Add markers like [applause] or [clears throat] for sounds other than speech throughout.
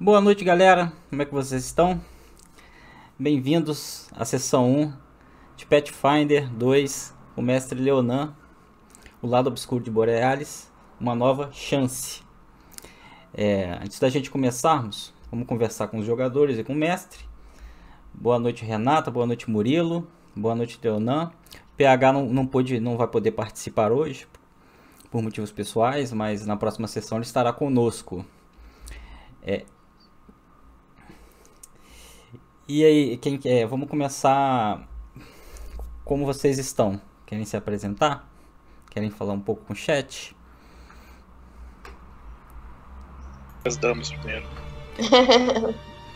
Boa noite, galera. Como é que vocês estão? Bem-vindos à sessão 1 de Pathfinder 2, o mestre Leonan, o lado obscuro de Borealis, uma nova chance. É, antes da gente começarmos, vamos conversar com os jogadores e com o mestre. Boa noite, Renata. Boa noite, Murilo. Boa noite, Leonan. PH não, não, pôde, não vai poder participar hoje por motivos pessoais, mas na próxima sessão ele estará conosco. É, e aí, quem quer? Vamos começar. Como vocês estão? Querem se apresentar? Querem falar um pouco com o chat? As damas primeiro.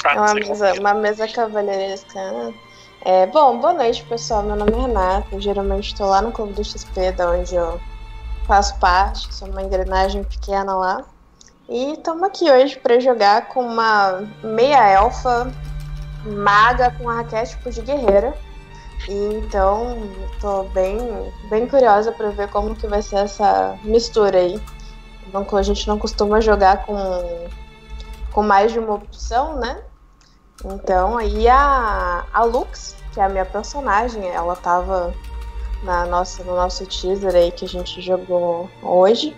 é [laughs] uma mesa, uma mesa cavalheiresca. É, bom, boa noite, pessoal. Meu nome é Renata. Eu geralmente estou lá no Clube do XP, da onde eu faço parte. Sou uma engrenagem pequena lá. E estamos aqui hoje para jogar com uma meia elfa maga com arquétipo de guerreira. E então, tô bem, bem curiosa para ver como que vai ser essa mistura aí. Então, a gente não costuma jogar com, com mais de uma opção, né? Então, aí a, a Lux, que é a minha personagem, ela tava na nossa, no nosso teaser aí que a gente jogou hoje.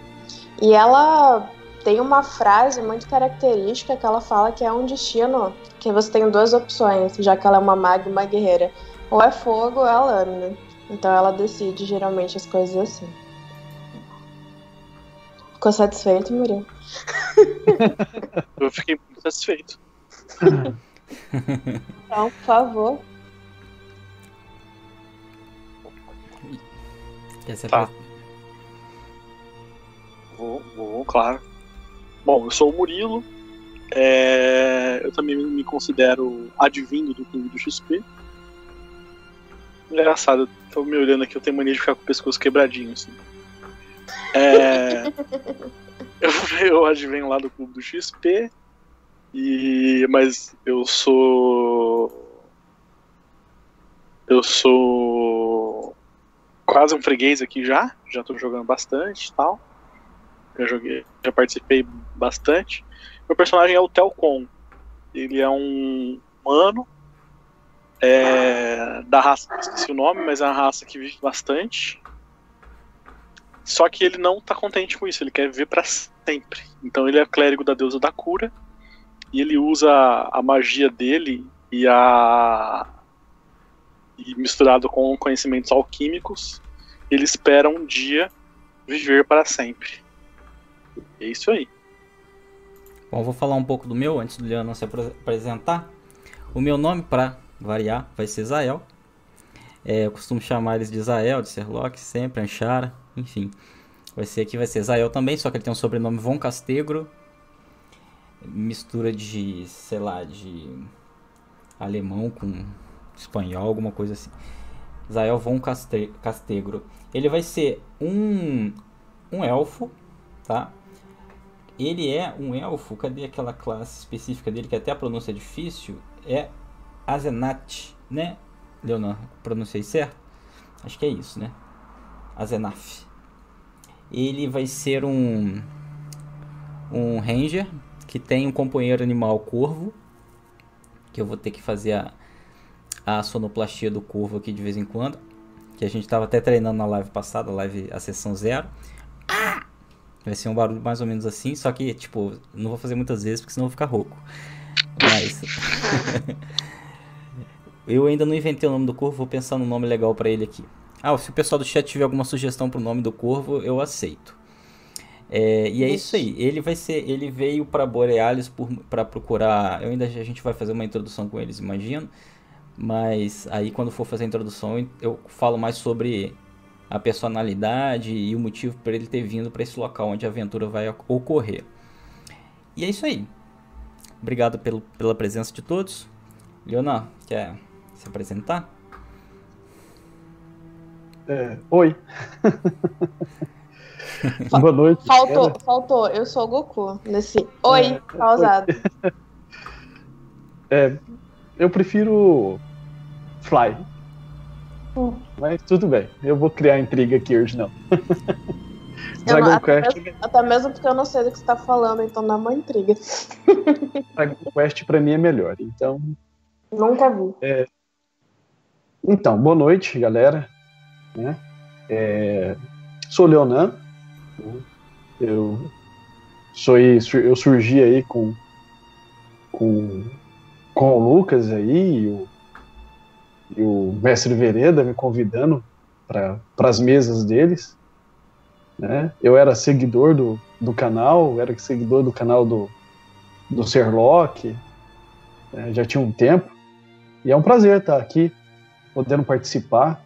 E ela tem uma frase muito característica que ela fala que é um destino que você tem duas opções, já que ela é uma maga e uma guerreira. Ou é fogo ou é a lâmina. Então ela decide geralmente as coisas assim. Ficou satisfeito, Murilo? [laughs] Eu fiquei muito satisfeito. [laughs] então, por favor. Tá. Vou, vou, claro. Bom, eu sou o Murilo, é, eu também me considero advindo do clube do XP. Engraçado, tô me olhando aqui, eu tenho mania de ficar com o pescoço quebradinho, assim. É, [laughs] eu, eu advenho lá do clube do XP, e, mas eu sou. Eu sou quase um freguês aqui já, já tô jogando bastante e tal. Já joguei, já participei bastante. Meu personagem é o Telcon. Ele é um humano é, da raça, esqueci o nome, mas é uma raça que vive bastante. Só que ele não tá contente com isso, ele quer viver para sempre. Então ele é clérigo da deusa da cura e ele usa a magia dele e a e misturado com conhecimentos alquímicos, ele espera um dia viver para sempre. É isso aí. Bom, vou falar um pouco do meu antes do Leandro se apresentar. O meu nome, para variar, vai ser Zael. É, eu costumo chamar eles de Zael, de Serlock, sempre, Anchara, enfim. Vai ser aqui, vai ser Zael também, só que ele tem um sobrenome Von Castegro. Mistura de, sei lá, de alemão com espanhol, alguma coisa assim. Zael Von Castegro. Ele vai ser um, um elfo, tá? Ele é um elfo, cadê aquela classe específica dele, que até a pronúncia é difícil? É Azenat, né? Leonardo, pronunciei certo? Acho que é isso, né? Azenaf. Ele vai ser um um ranger que tem um companheiro animal corvo, que eu vou ter que fazer a, a sonoplastia do corvo aqui de vez em quando, que a gente estava até treinando na live passada, live a sessão zero. Ah! Vai ser um barulho mais ou menos assim, só que, tipo, não vou fazer muitas vezes porque senão vou ficar rouco. Mas. [laughs] eu ainda não inventei o nome do corvo, vou pensar no nome legal para ele aqui. Ah, se o pessoal do chat tiver alguma sugestão pro nome do corvo, eu aceito. É, e é isso aí. Ele vai ser, ele veio para Borealis para procurar. Eu ainda a gente vai fazer uma introdução com eles, imagino. Mas aí quando for fazer a introdução, eu falo mais sobre a personalidade e o motivo para ele ter vindo para esse local onde a aventura vai ocorrer. E é isso aí. Obrigado pelo, pela presença de todos. Leonardo, quer se apresentar? É, oi. [laughs] Boa noite. Faltou, faltou. Eu sou o Goku nesse oi é, pausado. [laughs] É, eu prefiro Fly. Mas tudo bem, eu vou criar intriga aqui hoje não. Dragon não, até, Quest. mesmo, até mesmo porque eu não sei do que você tá falando, então dá uma intriga. [laughs] Dragon Quest pra mim é melhor. Então, Nunca vi. então boa noite, galera. Né? É, sou Leonan. né? Eu sou eu surgi aí com com, com o Lucas aí e o, e o mestre Vereda me convidando para as mesas deles. Né? Eu era seguidor do, do canal, era seguidor do canal do, do Serlock, né? já tinha um tempo. E é um prazer estar aqui, podendo participar,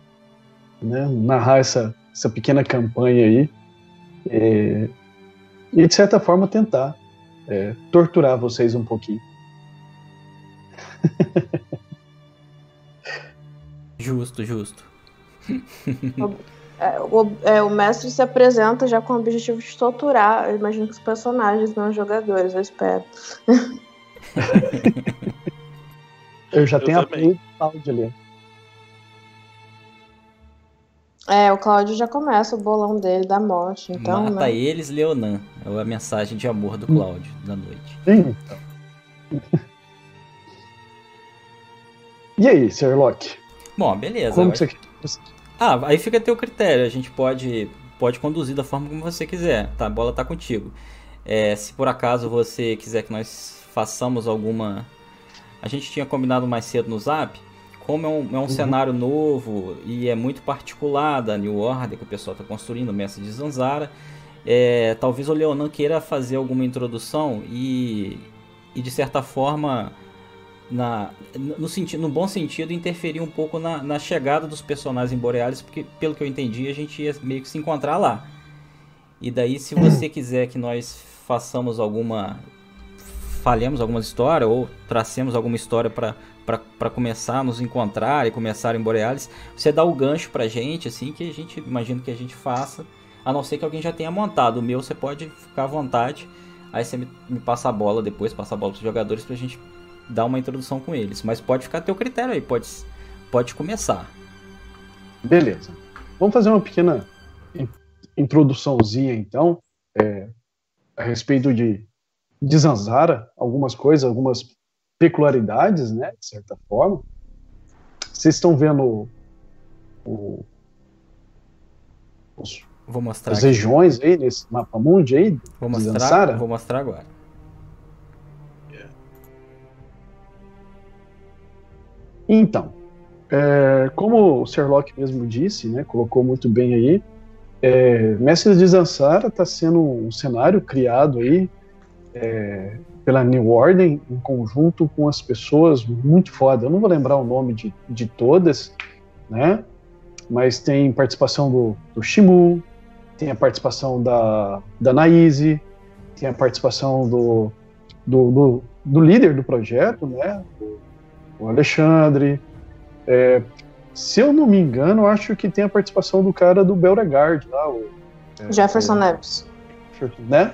né? narrar essa, essa pequena campanha aí. é, e, de certa forma, tentar é, torturar vocês um pouquinho. [laughs] Justo, justo. [laughs] É, o, é, o mestre se apresenta já com o objetivo de torturar, eu imagino que os personagens, não os jogadores, eu espero. [laughs] Eu já Eu tenho a também. do Cláudio ali. É, o Cláudio já começa o bolão dele da morte, então, Mata né? eles, Leonan. É a mensagem de amor do Cláudio da noite. Sim. [laughs] E aí, Sherlock? Bom, beleza. Como acho- você. Ah, aí fica a teu critério. A gente pode, pode conduzir da forma como você quiser. Tá, a bola tá contigo. É, se por acaso você quiser que nós façamos alguma. A gente tinha combinado mais cedo no zap. Como é um, é um cenário novo e é muito particular da New Order que o pessoal está construindo, o mestre de Zanzara, é, talvez o Leonan queira fazer alguma introdução e, e de certa forma na, no, sentido, no bom sentido, interferir um pouco na, na chegada dos personagens em Borealis, porque, pelo que eu entendi, a gente ia meio que se encontrar lá. E daí, se você [clears throat] quiser que nós façamos alguma. falhemos alguma história, ou tracemos alguma história para começar a nos encontrar e começar em Borealis, você dá o gancho pra gente, assim, que a gente imagina que a gente faça, a não ser que alguém já tenha montado. O meu você pode ficar à vontade, aí você me, me passa a bola depois, passa a bola pros jogadores pra gente dar uma introdução com eles. Mas pode ficar a teu critério aí, pode, pode começar. Beleza. Vamos fazer uma pequena in- introduçãozinha, então, é, a respeito de, de Zanzara, algumas coisas, algumas peculiaridades, né, de certa forma. Vocês estão vendo o- os- Vou mostrar as aqui. regiões aí nesse mapa mundi aí? Vou de mostrar, Zanzara? vou mostrar agora. Então, é, como o Sherlock mesmo disse, né, colocou muito bem aí, é, Mestres de Zanzara está sendo um cenário criado aí é, pela New Order em conjunto com as pessoas muito foda. Eu não vou lembrar o nome de, de todas, né? Mas tem participação do, do Shimu, tem a participação da, da Naise, tem a participação do, do, do, do líder do projeto, né? O Alexandre. É, se eu não me engano, acho que tem a participação do cara do Beauregard lá, o, é, Jefferson Neves. né?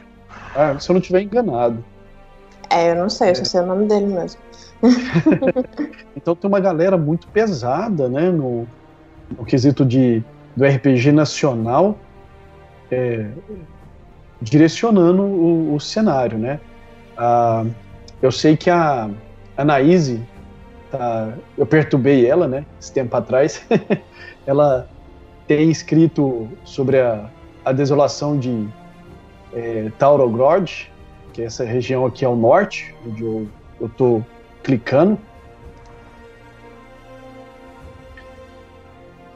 Ah, se eu não estiver enganado. É, eu não sei, eu só sei o nome dele mesmo. [laughs] Então tem uma galera muito pesada, né, no, no quesito de, do RPG nacional, é, direcionando o, o cenário, né? Ah, eu sei que a Anaíse, tá, eu perturbei ela, né, esse tempo atrás, [laughs] ela tem escrito sobre a, a desolação de é, Taurogrod, que é essa região aqui ao norte, onde eu, eu tô clicando.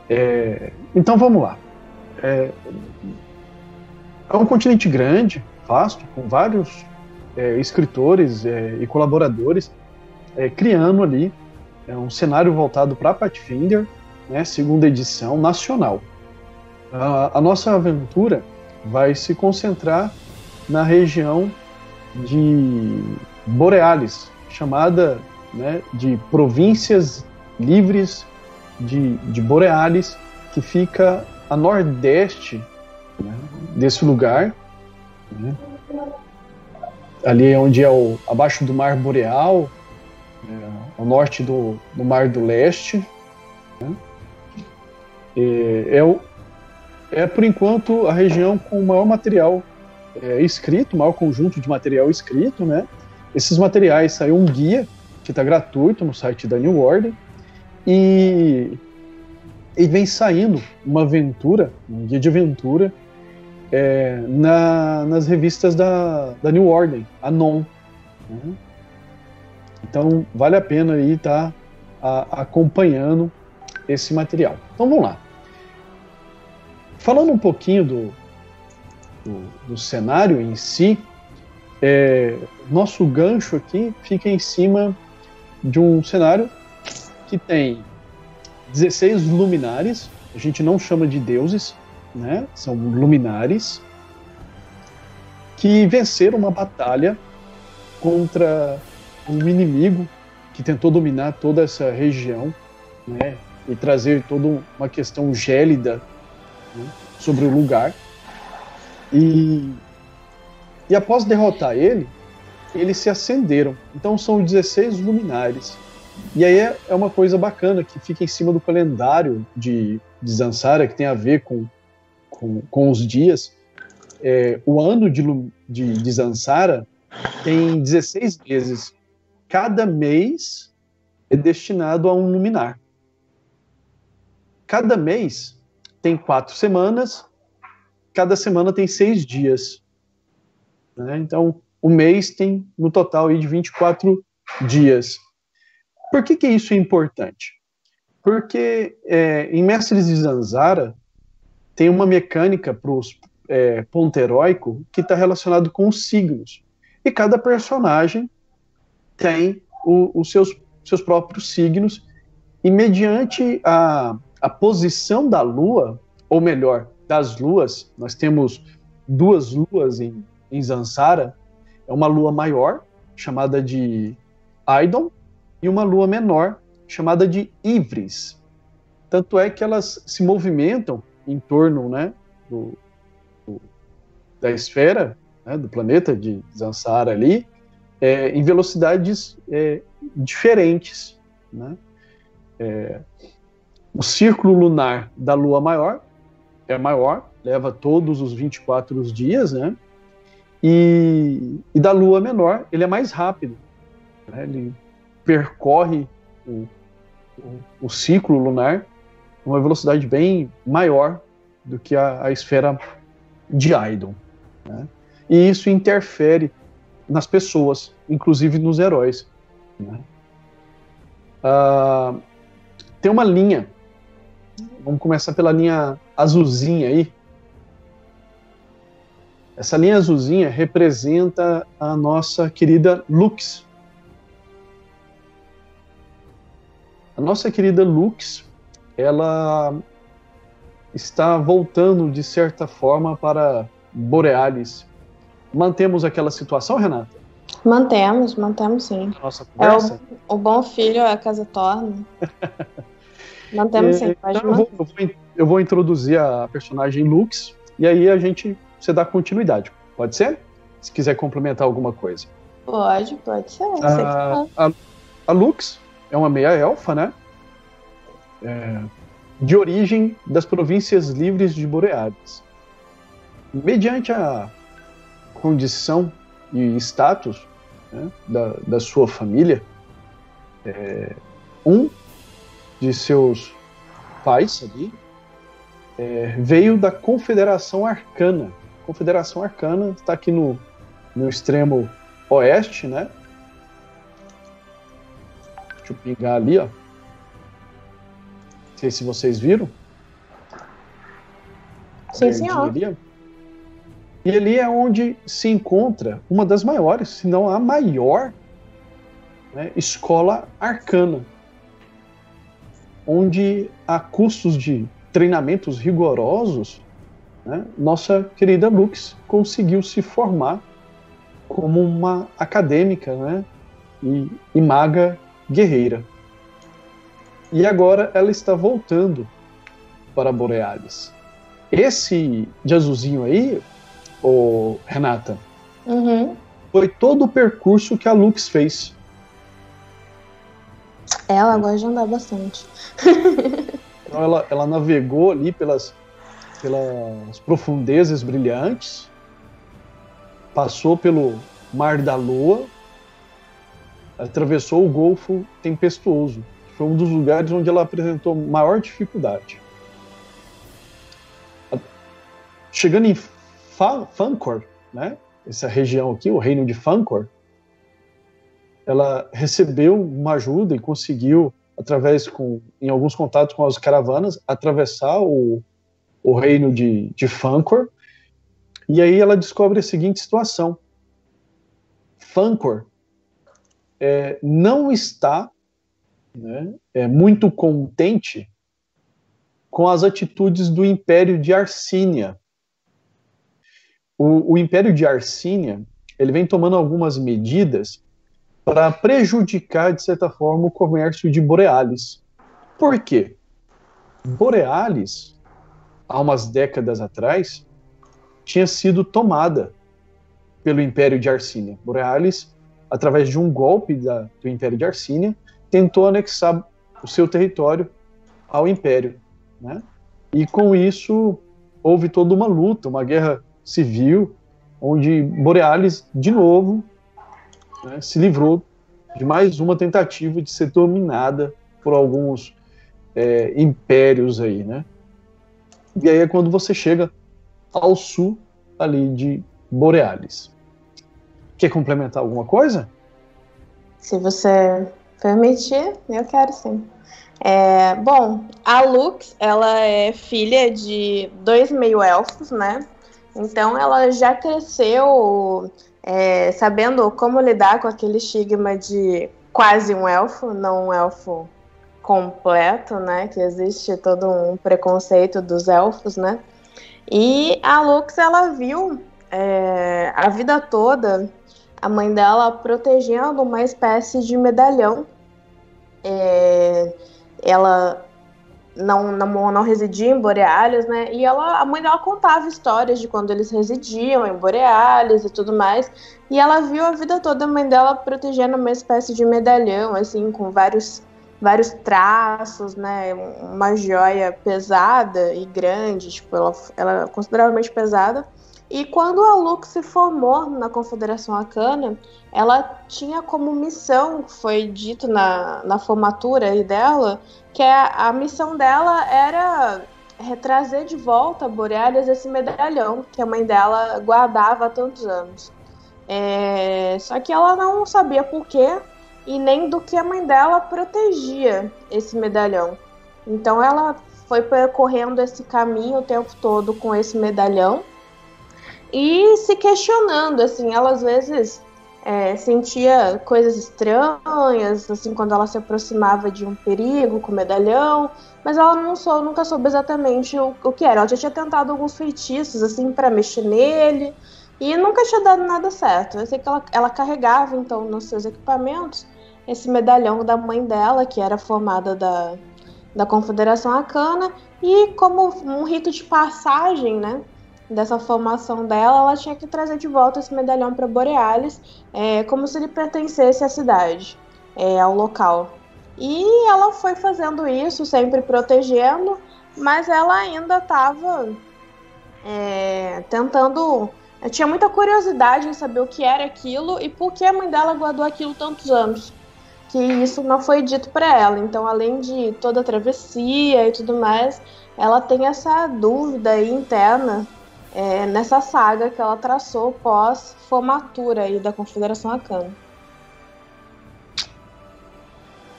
É, então vamos lá. É, é um continente grande, vasto, com vários é, escritores é, e colaboradores é, criando ali é, um cenário voltado para Pathfinder, né, segunda edição nacional. A, a nossa aventura vai se concentrar na região de Borealis, chamada né, de Províncias Livres de, de Borealis, que fica a nordeste né, desse lugar, né, ali onde é o abaixo do Mar Boreal, é, ao norte do, do Mar do Leste. Né, é, é por enquanto a região com o maior material é, escrito, maior conjunto de material escrito, né? Esses materiais saiu um guia que está gratuito no site da New Order e, e vem saindo uma aventura, um guia de aventura é, na, nas revistas da, da New Order, a Non. Né? Então vale a pena aí estar tá, acompanhando esse material. Então vamos lá. Falando um pouquinho do, do, do cenário em si, é, nosso gancho aqui fica em cima de um cenário que tem 16 luminares, a gente não chama de deuses, né? são luminares, que venceram uma batalha contra um inimigo que tentou dominar toda essa região né? e trazer toda uma questão gélida né? sobre o lugar. E, e após derrotar ele, eles se acenderam. Então são 16 luminares. E aí é, é uma coisa bacana que fica em cima do calendário de, de Zansara, que tem a ver com, com, com os dias. É, o ano de, de, de Zansara tem 16 meses. Cada mês é destinado a um luminar. Cada mês tem quatro semanas, cada semana tem seis dias. Né? Então, o mês tem no total aí de 24 dias. Por que, que isso é importante? Porque é, em Mestres de Zanzara tem uma mecânica para o é, ponto heróico que está relacionado com os signos. E cada personagem tem os seus, seus próprios signos, e mediante a, a posição da lua, ou melhor, das luas, nós temos duas luas em, em Zansara, é uma lua maior, chamada de Aidon, e uma lua menor, chamada de Ivris. Tanto é que elas se movimentam em torno né, do, do da esfera, né, do planeta de Zansara ali, é, em velocidades é, diferentes. Né? É, o círculo lunar da lua maior é maior, leva todos os 24 dias, né? E, e da lua menor, ele é mais rápido. Né? Ele percorre o, o, o, ciclo lunar uma velocidade bem maior do que a, a esfera de Aidon. Né? E isso interfere nas pessoas, inclusive nos heróis. Né? Uh, tem uma linha, vamos começar pela linha azulzinha aí, essa linha azulzinha representa a nossa querida Lux. A nossa querida Lux, ela está voltando de certa forma para Borealis. Mantemos aquela situação, Renata? Mantemos, mantemos sim. Nossa conversa? É o, o bom filho a casa torna. [laughs] mantemos sim, pode então eu, vou, eu, vou, eu vou introduzir a personagem Lux e aí a gente você dá continuidade. Pode ser? Se quiser complementar alguma coisa. Pode, pode ser. A, a, a Lux é uma meia-elfa, né? É, de origem das províncias livres de Boreades. Mediante a condição e status né, da, da sua família, é, um de seus pais ali é, veio da Confederação Arcana, Confederação Arcana está aqui no, no extremo oeste, né? Deixa eu pingar ali, ó. Não sei se vocês viram. Sim, senhor. Ali, e ali é onde se encontra uma das maiores, se não a maior, né, escola arcana, onde a custos de treinamentos rigorosos né, nossa querida Lux conseguiu se formar como uma acadêmica né, e, e maga guerreira. E agora ela está voltando para Borealis. Esse de azulzinho aí, o Renata, uhum. foi todo o percurso que a Lux fez. Ela gosta de andar bastante. [laughs] então ela, ela navegou ali pelas pelas profundezas brilhantes, passou pelo Mar da Lua, atravessou o Golfo Tempestuoso. Foi um dos lugares onde ela apresentou maior dificuldade. Chegando em Fancor, né, essa região aqui, o reino de Fancor, ela recebeu uma ajuda e conseguiu, através com, em alguns contatos com as caravanas, atravessar o, o reino de, de Fancor. E aí ela descobre a seguinte situação: Fancor é, não está né, é, muito contente com as atitudes do Império de Arsínia. O, o Império de Arsínia ele vem tomando algumas medidas para prejudicar, de certa forma, o comércio de Borealis. Por quê? Borealis, há umas décadas atrás, tinha sido tomada pelo Império de Arsínia. Borealis, através de um golpe da, do Império de Arsínia, tentou anexar o seu território ao Império. Né? E com isso houve toda uma luta, uma guerra civil, onde Borealis, de novo, né, se livrou de mais uma tentativa de ser dominada por alguns é, impérios aí, né? E aí é quando você chega ao sul ali de Borealis. Quer complementar alguma coisa? Se você permitir, eu quero sim. É, bom, a Lux, ela é filha de dois meio-elfos, né? Então ela já cresceu é, sabendo como lidar com aquele estigma de quase um elfo, não um elfo completo, né? Que existe todo um preconceito dos elfos, né? E a Lux, ela viu é, a vida toda a mãe dela protegendo uma espécie de medalhão. É, ela não, não, não residia em Borealis, né? E ela, a mãe dela contava histórias de quando eles residiam em Borealis e tudo mais. E ela viu a vida toda a mãe dela protegendo uma espécie de medalhão, assim, com vários, vários traços, né? Uma joia pesada e grande, tipo, ela, ela é consideravelmente pesada. E quando a Lux se formou na Confederação Arcana, ela tinha como missão, foi dito na, na formatura dela, que a, a missão dela era retrazer de volta a esse medalhão que a mãe dela guardava há tantos anos. É, só que ela não sabia por quê e nem do que a mãe dela protegia esse medalhão. Então ela foi percorrendo esse caminho o tempo todo com esse medalhão e se questionando, assim, ela às vezes é, sentia coisas estranhas, assim, quando ela se aproximava de um perigo com medalhão, mas ela não sou, nunca soube exatamente o, o que era. Ela já tinha tentado alguns feitiços, assim, para mexer nele, e nunca tinha dado nada certo. Eu sei que ela, ela carregava, então, nos seus equipamentos, esse medalhão da mãe dela, que era formada da, da Confederação Arcana, e como um rito de passagem, né? Dessa formação dela, ela tinha que trazer de volta esse medalhão para Borealis, é, como se ele pertencesse à cidade, é, ao local. E ela foi fazendo isso, sempre protegendo, mas ela ainda estava é, tentando. tinha muita curiosidade em saber o que era aquilo e por que a mãe dela guardou aquilo tantos anos. Que isso não foi dito para ela. Então, além de toda a travessia e tudo mais, ela tem essa dúvida interna é, nessa saga que ela traçou pós formatura aí da Confederação Arcana.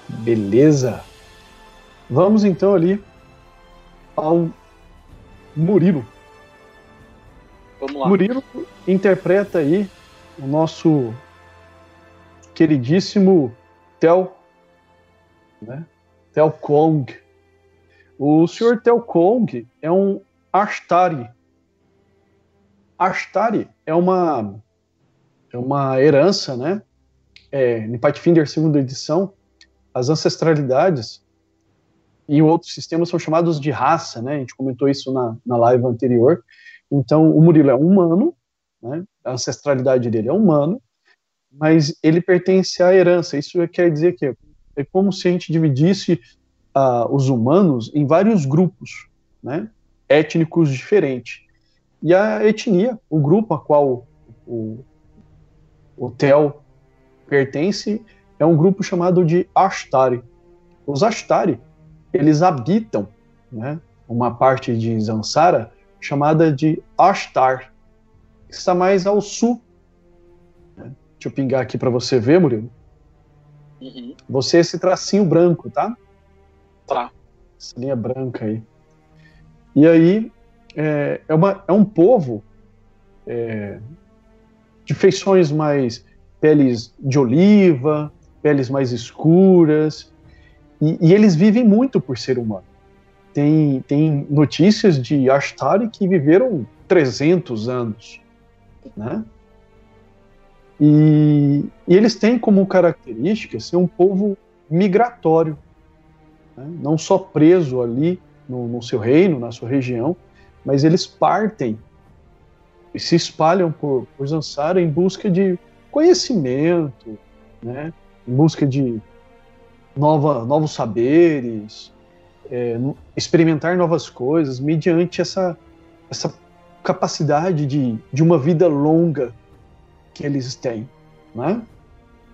Beleza. Vamos então ali ao Murilo. Vamos lá. Murilo interpreta aí o nosso queridíssimo Tel, né? Tel Kong. O senhor Tel Kong é um Ashtari, Ashtari é uma, é uma herança, né? É, no Pathfinder segunda edição, as ancestralidades e outros sistemas são chamados de raça, né? A gente comentou isso na, na live anterior. Então, o Murilo é humano, né? A ancestralidade dele é humano, mas ele pertence à herança. Isso quer dizer que é como se a gente dividisse uh, os humanos em vários grupos, né? étnicos diferentes. E a etnia, o grupo a qual o, o Tel pertence, é um grupo chamado de Ashtari. Os Ashtari, eles habitam né, uma parte de Zansara chamada de Ashtar, que está mais ao sul. Deixa eu pingar aqui para você ver, Murilo. Uhum. Você é esse tracinho branco, tá? Tá. Essa linha branca aí. E aí, é, é, uma, é um povo é, de feições mais peles de oliva, peles mais escuras, e, e, eles vivem muito por ser humano. Tem, tem notícias de Ashtari que viveram 300 anos, né? E, e eles têm como característica ser um povo migratório, né? não só preso ali no, no seu reino, na sua região, mas eles partem e se espalham por, por Zansara em busca de conhecimento, né? em busca de nova, novos saberes, é, experimentar novas coisas, mediante essa, essa capacidade de, de uma vida longa que eles têm. Né?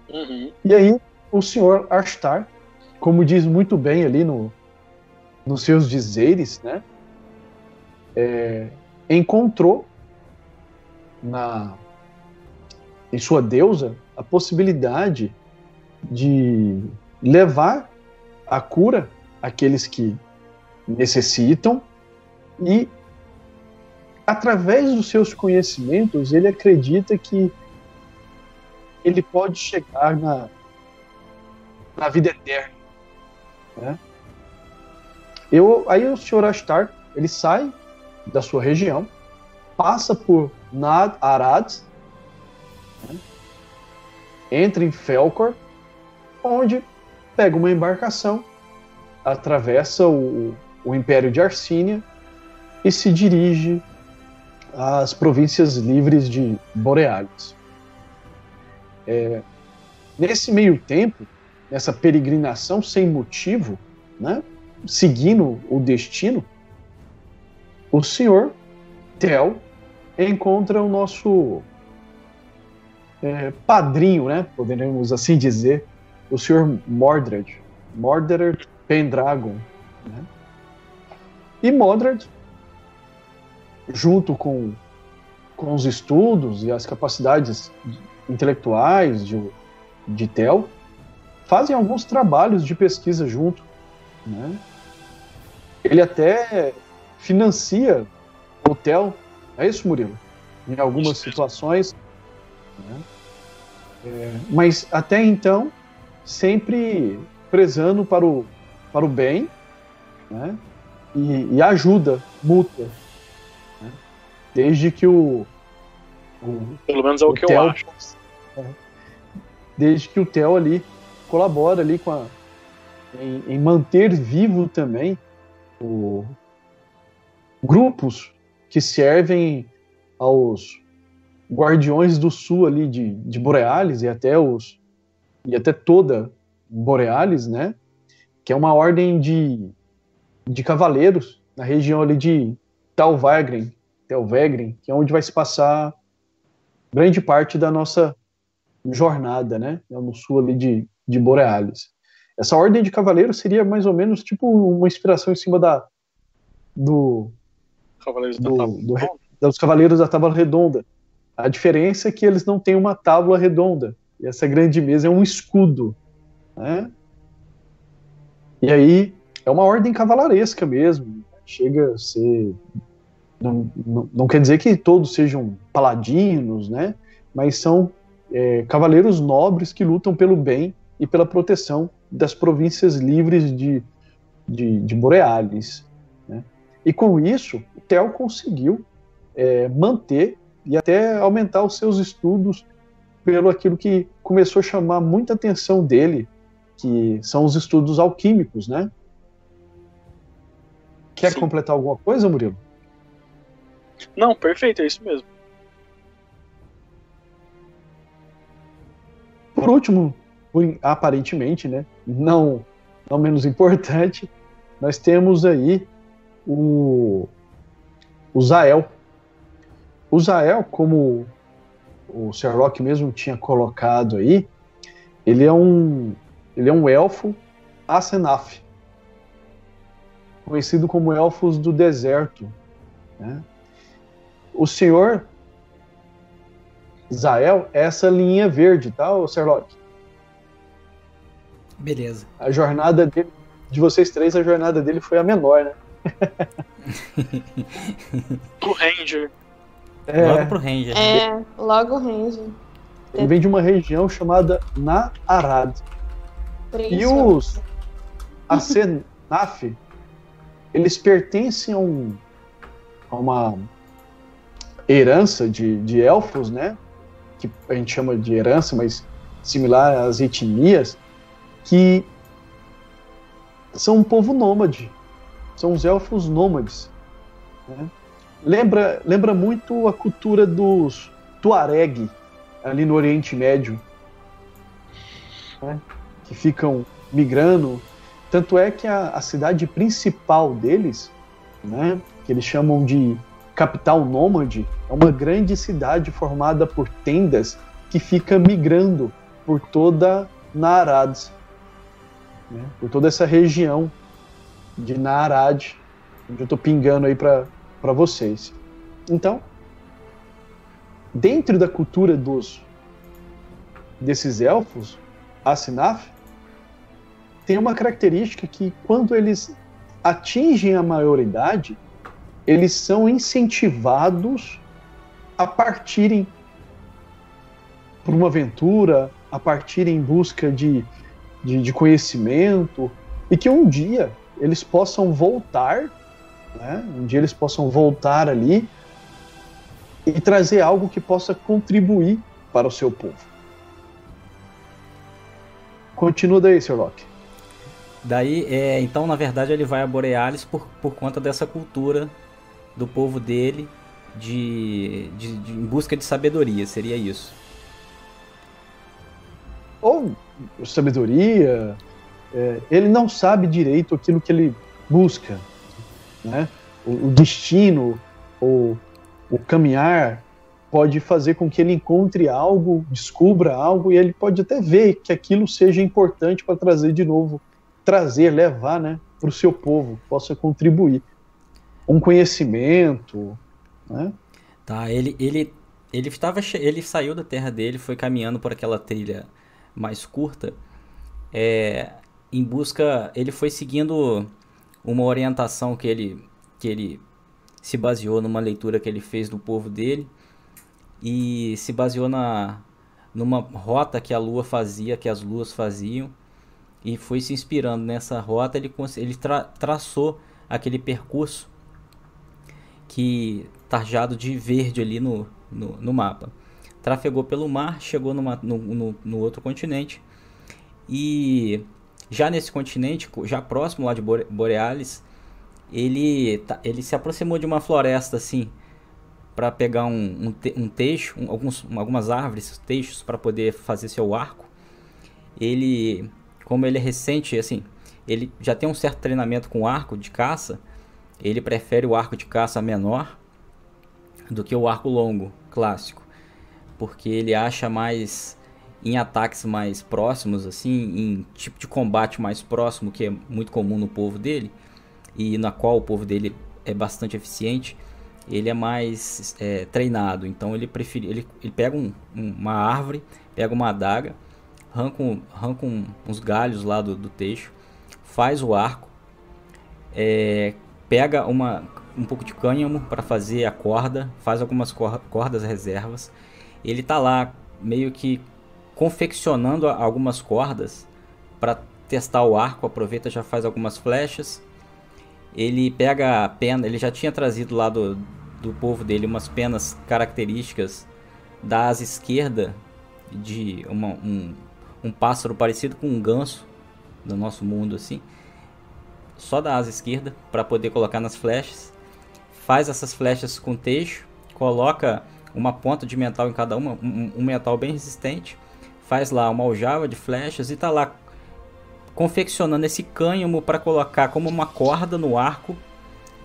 Uhum. E aí, o senhor Ashtar, como diz muito bem ali no, nos seus dizeres, né, é, encontrou na, em sua deusa a possibilidade de levar a cura àqueles que necessitam e através dos seus conhecimentos ele acredita que ele pode chegar na, na vida eterna. Né? Eu, aí o senhor Astar ele sai da sua região, passa por Nad Arad, né? entra em Felcor, onde pega uma embarcação, atravessa o, o Império de Arsínia e se dirige às províncias livres de Borealis. É, nesse meio tempo, nessa peregrinação sem motivo, né, seguindo o destino, o senhor Tel encontra o nosso é, padrinho, né, poderíamos assim dizer, o senhor Mordred, Mordred Pendragon. Né? E Mordred, junto com, com os estudos e as capacidades intelectuais de, de Tel, fazem alguns trabalhos de pesquisa junto. Né? Ele até financia o Tel, é isso, Murilo? Em algumas situações. Né? É, mas até então, sempre prezando para o, para o bem né? e, e ajuda mútua. Né? Desde que o, o, Pelo menos é o, o que Theo, eu acho. É, desde que o Theo ali colabora ali com a, em, em manter vivo também o, grupos que servem aos guardiões do sul ali de, de Borealis e até os e até toda Borealis, né? Que é uma ordem de, de cavaleiros na região ali de Talvagren, Telvegren, que é onde vai se passar grande parte da nossa jornada, né? É no sul ali de, de Borealis. Essa ordem de cavaleiros seria mais ou menos tipo uma inspiração em cima da do, Cavaleiros do, da do, dos Cavaleiros da Tábua Redonda. A diferença é que eles não têm uma tábua redonda. E essa grande mesa é um escudo. Né? E aí é uma ordem cavalaresca mesmo. Chega a ser. Não, não, não quer dizer que todos sejam paladinos, né? Mas são é, cavaleiros nobres que lutam pelo bem e pela proteção das províncias livres de, de, de Borealis. E com isso, o Theo conseguiu é, manter e até aumentar os seus estudos pelo aquilo que começou a chamar muita atenção dele, que são os estudos alquímicos, né? Quer Sim. completar alguma coisa, Murilo? Não, perfeito, é isso mesmo. Por último, aparentemente, né, não, não menos [laughs] importante, nós temos aí o, o Zael. O Zael, como o Sherlock mesmo tinha colocado aí, ele é um, ele é um elfo Asenaf, conhecido como elfos do deserto. Né? O senhor Zael é essa linha verde, tá, Sherlock? Beleza. A jornada dele, de vocês três, a jornada dele foi a menor, né? [laughs] Pro Ranger. É, logo pro Ranger. É, logo o Ranger. Ele vem de uma região chamada Naarad. E os Asenaf, eles pertencem a, um, a uma herança de, de elfos, né? Que a gente chama de herança, mas similar às etnias, que são um povo nômade. São os elfos nômades. Né? Lembra, lembra muito a cultura dos Tuareg, ali no Oriente Médio. Né? Que ficam migrando. Tanto é que a, a cidade principal deles, né, que eles chamam de capital nômade, é uma grande cidade formada por tendas que fica migrando por toda Naarad, né, por toda essa região de Naarad, onde eu estou pingando aí para vocês. Então, dentro da cultura dos desses elfos, Asinaf, tem uma característica que quando eles atingem a maioridade, eles são incentivados a partirem por uma aventura, a partirem em busca de, de, de conhecimento, e que um dia eles possam voltar, né? um dia eles possam voltar ali e trazer algo que possa contribuir para o seu povo. Continua daí, Sr. Locke. Daí, é, então, na verdade, ele vai a Borealis por, por conta dessa cultura do povo dele de, de, de em busca de sabedoria, seria isso. Ou sabedoria, é, ele não sabe direito aquilo que ele busca, né? O, o destino, o, o caminhar pode fazer com que ele encontre algo, descubra algo e ele pode até ver que aquilo seja importante para trazer de novo, trazer, levar, né, para o seu povo, possa contribuir um conhecimento, né? Tá, ele ele ele estava ele saiu da terra dele, foi caminhando por aquela trilha mais curta, é, em busca, ele foi seguindo uma orientação que ele que ele se baseou numa leitura que ele fez do povo dele e se baseou na numa rota que a lua fazia, que as luas faziam e foi se inspirando nessa rota, ele ele tra, traçou aquele percurso que tarjado de verde ali no, no, no mapa. Trafegou pelo mar, chegou numa, no, no, no, outro continente e já nesse continente, já próximo lá de Borealis, ele, tá, ele se aproximou de uma floresta assim para pegar um, um, te, um teixo, um, alguns, algumas árvores, teixos para poder fazer seu arco. Ele, como ele é recente, assim, ele já tem um certo treinamento com arco de caça ele prefere o arco de caça menor do que o arco longo clássico, porque ele acha mais em ataques mais próximos, assim, em tipo de combate mais próximo que é muito comum no povo dele e na qual o povo dele é bastante eficiente, ele é mais é, treinado. Então ele prefere, ele, ele pega um, um, uma árvore, pega uma adaga, arranca, um, arranca uns galhos lá do, do teixo, faz o arco, é, pega uma, um pouco de cânhamo para fazer a corda, faz algumas cordas reservas. Ele tá lá meio que confeccionando algumas cordas para testar o arco, aproveita já faz algumas flechas. Ele pega a pena, ele já tinha trazido lá do, do povo dele umas penas características da asa esquerda de uma, um, um pássaro parecido com um ganso do nosso mundo assim só da asa esquerda para poder colocar nas flechas. Faz essas flechas com teixo, coloca uma ponta de metal em cada uma, um, um metal bem resistente. Faz lá uma aljava de flechas e tá lá confeccionando esse cânhamo para colocar como uma corda no arco.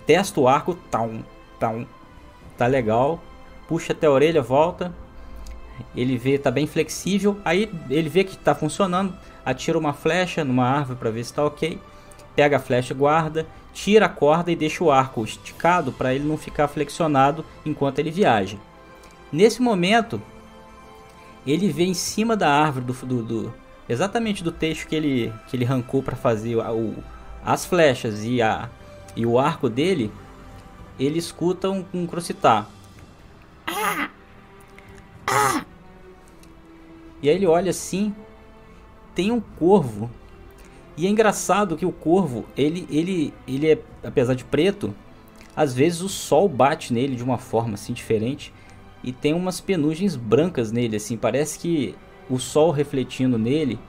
Testa o arco, taum, taum, tá legal, puxa até a orelha, volta. Ele vê, tá bem flexível. Aí ele vê que tá funcionando, atira uma flecha numa árvore para ver se tá ok. Pega a flecha, guarda, tira a corda e deixa o arco esticado para ele não ficar flexionado enquanto ele viaja. Nesse momento, ele vê em cima da árvore do, do, do exatamente do texto que ele que ele arrancou para fazer o, as flechas e a e o arco dele, ele escuta um, um crocitar. Ah! Ah! E aí ele olha assim, tem um corvo. E é engraçado que o corvo, ele, ele, ele é, apesar de preto, às vezes o sol bate nele de uma forma assim diferente e tem umas penugens brancas nele, assim, parece que o sol refletindo nele,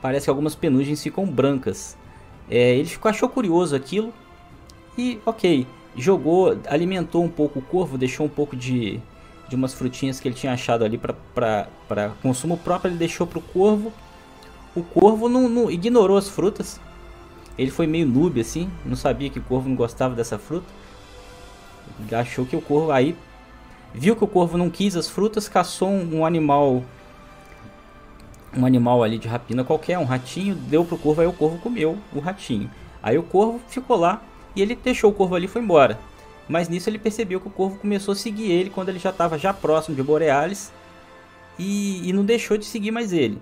parece que algumas penugens ficam brancas. É, ele ficou, achou curioso aquilo e, ok, jogou, alimentou um pouco o corvo, deixou um pouco de, de umas frutinhas que ele tinha achado ali para consumo próprio, ele deixou para o corvo. O corvo não, não, ignorou as frutas. Ele foi meio noob assim, não sabia que o corvo não gostava dessa fruta. Achou que o corvo aí viu que o corvo não quis as frutas, caçou um, um animal um animal ali de rapina qualquer, um ratinho, deu pro corvo, aí o corvo comeu o ratinho. Aí o corvo ficou lá e ele deixou o corvo ali e foi embora. Mas nisso ele percebeu que o corvo começou a seguir ele quando ele já estava já próximo de Borealis e, e, não deixou de seguir mais ele.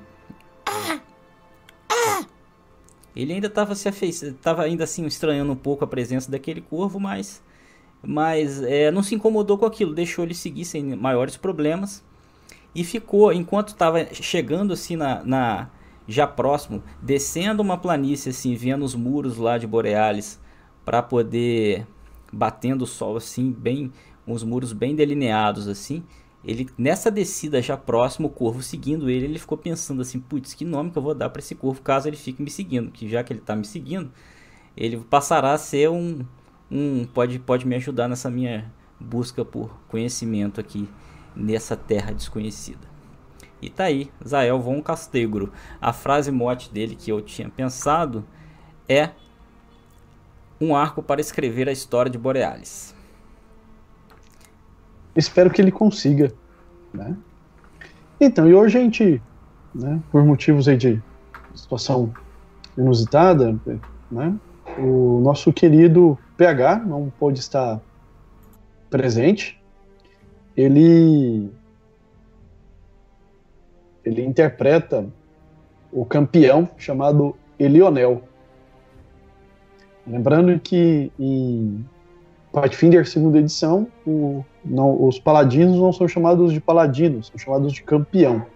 Ele ainda estava se estava ainda assim estranhando um pouco a presença daquele corvo, mas mas é, não se incomodou com aquilo, deixou ele seguir sem maiores problemas e ficou enquanto estava chegando assim na, na, já próximo, descendo uma planície assim, vendo os muros lá de Borealis para poder batendo o sol assim, bem uns muros bem delineados assim. Ele nessa descida já próximo, o corvo seguindo ele, ele ficou pensando assim, putz, que nome que eu vou dar para esse corvo caso ele fique me seguindo, que já que ele está me seguindo, ele passará a ser um um pode pode me ajudar nessa minha busca por conhecimento aqui nessa terra desconhecida. E tá aí, Zael von Castegro. A frase mote dele que eu tinha pensado é um arco para escrever a história de Borealis. Espero que ele consiga, né? Então, e hoje a gente, né, por motivos aí de situação inusitada, né, o nosso querido PH não pôde estar presente. Ele ele interpreta o campeão chamado Elionel. Lembrando que em Pathfinder segunda edição, o, não, os paladinos não são chamados de paladinos, são chamados de campeão.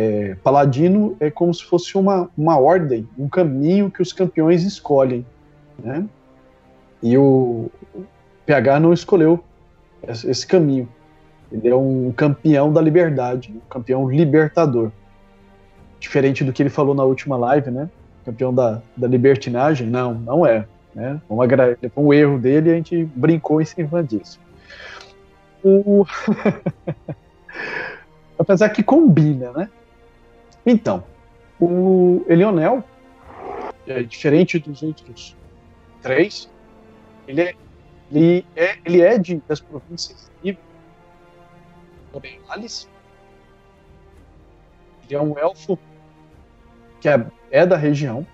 É, paladino é como se fosse uma, uma ordem, um caminho que os campeões escolhem. Né? E o PH não escolheu esse caminho. Ele é um campeão da liberdade, um campeão libertador. Diferente do que ele falou na última live, né? Campeão da, da libertinagem. Não, não é. Né? Foi um erro dele a gente brincou em cima disso. O... [laughs] Apesar que combina, né? Então, o Elionel, é diferente dos outros três, ele é, ele é, ele é de, das províncias Borealis. Ele é um elfo que é, é da região.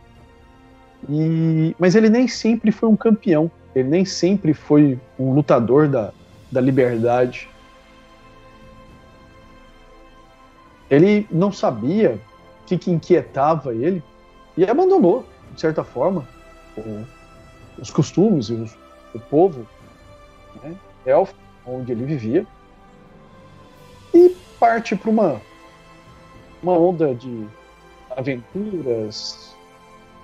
E, mas ele nem sempre foi um campeão. Ele nem sempre foi um lutador da, da liberdade. Ele não sabia o que, que inquietava ele e abandonou, de certa forma, o, os costumes e os, o povo né, elfo onde ele vivia e parte para uma, uma onda de aventuras,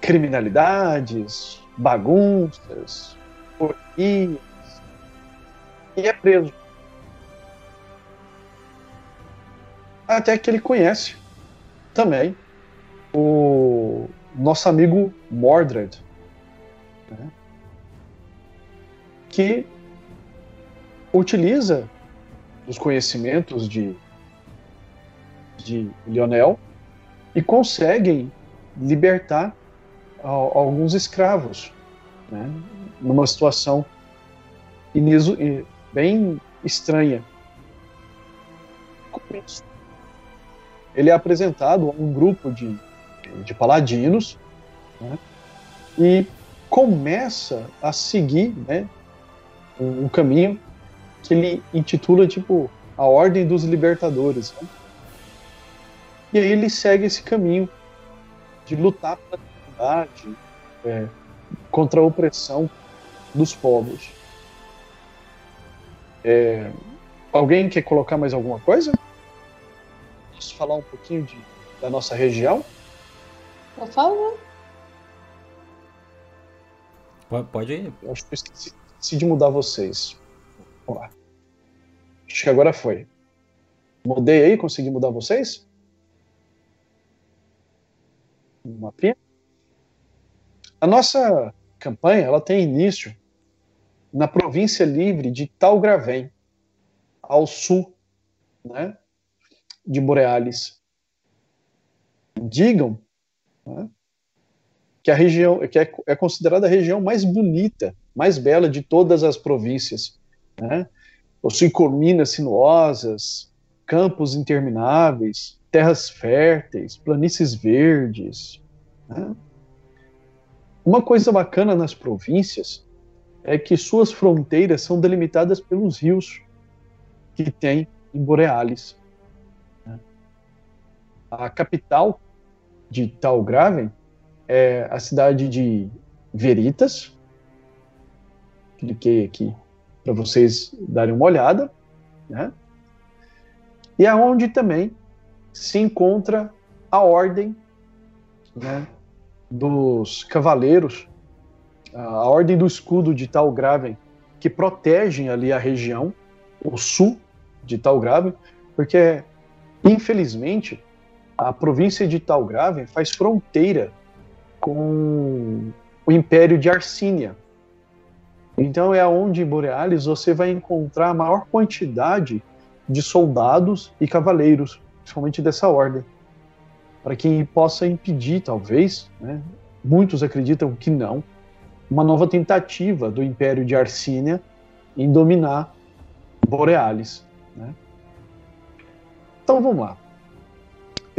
criminalidades, bagunças, porquias, e é preso. Até que ele conhece também o nosso amigo Mordred, né? que utiliza os conhecimentos de, de Lionel e conseguem libertar alguns escravos, né? numa situação bem estranha. Ele é apresentado a um grupo de, de paladinos né, e começa a seguir né, um, um, caminho que ele intitula tipo a Ordem dos Libertadores. Né? E aí ele segue esse caminho de lutar pela liberdade, é, contra a opressão dos povos. É, alguém quer colocar mais alguma coisa? Posso falar um pouquinho de, da nossa região? Por favor. Pode ir. Eu acho que eu esqueci, esqueci de mudar vocês. Vamos lá. Acho que agora foi. Mudei aí, consegui mudar vocês? Um mapinha? A nossa campanha ela tem início na província livre de Talgravém, ao sul né, de Borealis. Digam né, que a região que é, é, considerada a região mais bonita, mais bela de todas as províncias. Né? Possui colinas sinuosas, campos intermináveis, terras férteis, planícies verdes. Né? Uma coisa bacana nas províncias é que suas fronteiras são delimitadas pelos rios que tem em Borealis. A capital de Talgraven é a cidade de Veritas. Cliquei aqui para vocês darem uma olhada. Né? E aonde é também se encontra a ordem né, dos cavaleiros a Ordem do Escudo de Talgraven, que protegem ali a região, o sul de Talgraven, porque, infelizmente, a província de Talgraven faz fronteira com o Império de Arsínia. Então é onde em Borealis você vai encontrar a maior quantidade de soldados e cavaleiros, principalmente dessa ordem, para que possa impedir, talvez, né? muitos acreditam que não, uma nova tentativa do Império de Arsínia em dominar Borealis. Né? Então vamos lá.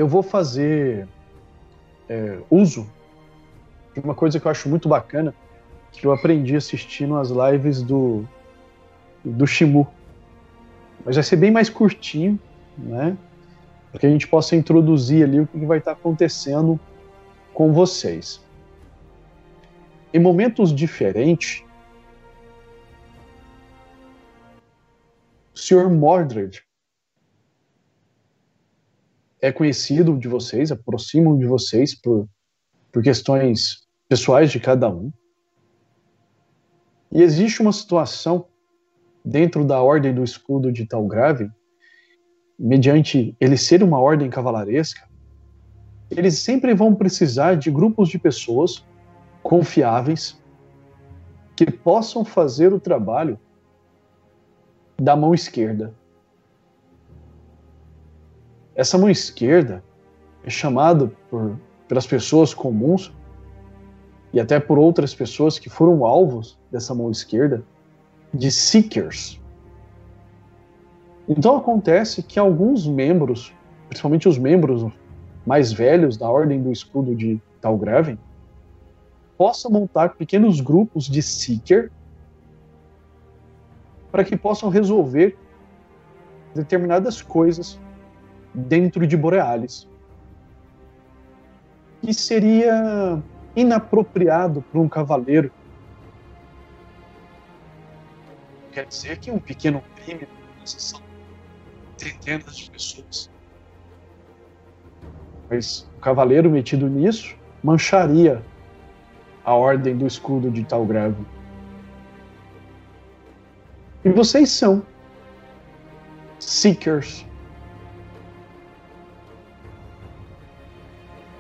Eu vou fazer é, uso de uma coisa que eu acho muito bacana, que eu aprendi assistindo as lives do, do Shimu. Mas vai ser bem mais curtinho, né? Para que a gente possa introduzir ali o que vai estar acontecendo com vocês em momentos diferentes, o Sr. Mordred é conhecido de vocês, aproximam de vocês por, por questões pessoais de cada um. E existe uma situação dentro da Ordem do Escudo de Talgrave, mediante ele ser uma ordem cavalaresca, eles sempre vão precisar de grupos de pessoas confiáveis, que possam fazer o trabalho da mão esquerda. Essa mão esquerda é chamada por, pelas pessoas comuns e até por outras pessoas que foram alvos dessa mão esquerda de seekers. Então acontece que alguns membros, principalmente os membros mais velhos da Ordem do Escudo de Talgraven, possa montar pequenos grupos de seeker para que possam resolver determinadas coisas dentro de Borealis. Que seria inapropriado para um cavaleiro. Quer dizer que um pequeno crime são centenas de pessoas. Mas o cavaleiro metido nisso mancharia a ordem do escudo de tal grave. E vocês são seekers.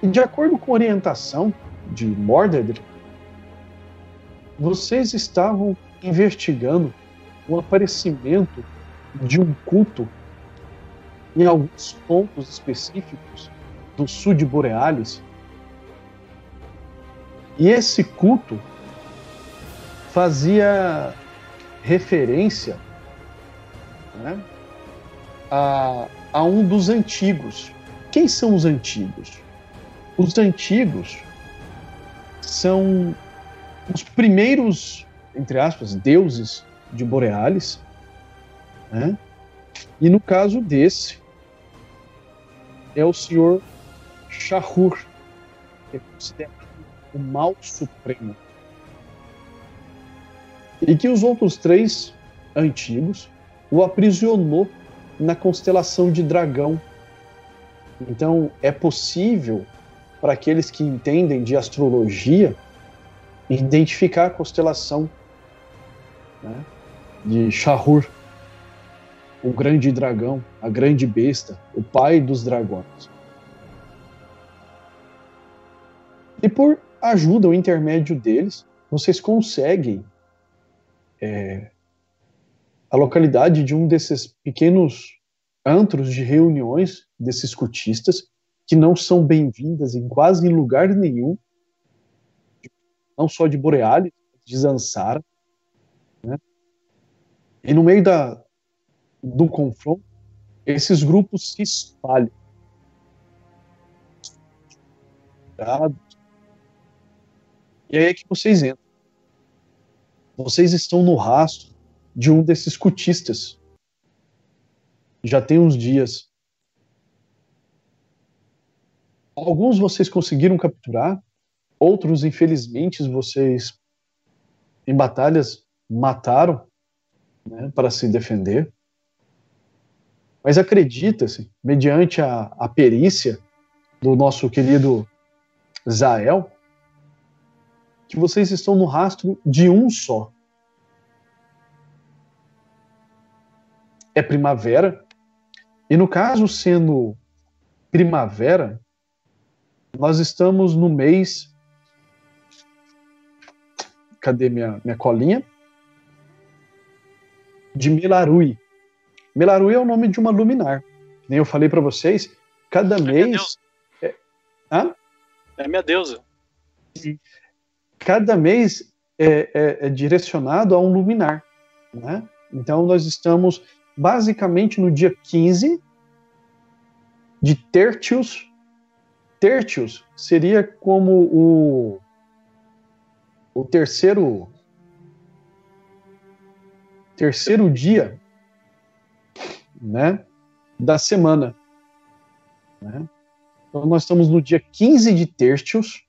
E de acordo com a orientação de Mordred, vocês estavam investigando o aparecimento de um culto em alguns pontos específicos do sul de Borealis e esse culto fazia referência né, a, a um dos antigos. Quem são os antigos? Os antigos são os primeiros, entre aspas, deuses de Borealis. Né? E no caso desse, é o senhor Shahur, que é considerado o mal supremo. E que os outros três antigos o aprisionou na constelação de Dragão. Então, é possível para aqueles que entendem de astrologia identificar a constelação né, de Shahur, o grande dragão, a grande besta, o pai dos dragões. E por ajuda, o intermédio deles, vocês conseguem é, a localidade de um desses pequenos antros de reuniões desses cultistas que não são bem-vindas em quase lugar nenhum, não só de Borealis, de Zansara, né? E no meio da, do confronto, esses grupos se espalham. E aí é que vocês entram. Vocês estão no rastro de um desses cutistas. Já tem uns dias. Alguns vocês conseguiram capturar, outros, infelizmente, vocês, em batalhas, mataram né, para se defender. Mas acredita-se, mediante a, a perícia do nosso querido Zael, que vocês estão no rastro de um só. É primavera, e no caso sendo primavera, nós estamos no mês. Cadê minha, minha colinha? De Milarui. Milarui é o nome de uma luminar. Nem eu falei para vocês, cada é mês. É... Hã? é minha deusa cada mês é, é, é direcionado a um luminar. Né? Então, nós estamos basicamente no dia 15 de Tertius. Tertius seria como o, o terceiro terceiro dia né, da semana. Né? Então, nós estamos no dia 15 de Tertius,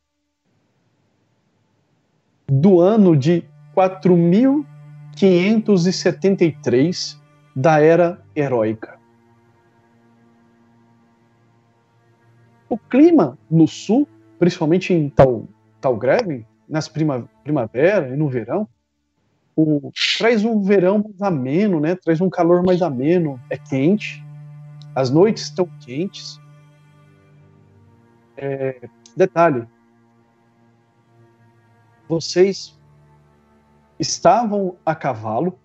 do ano de 4573 da Era Heróica. O clima no sul, principalmente em Tal, Talgreve, nas prima, primavera e no verão, o, traz um verão mais ameno, né? Traz um calor mais ameno, é quente, as noites estão quentes. É, detalhe, vocês estavam a cavalo,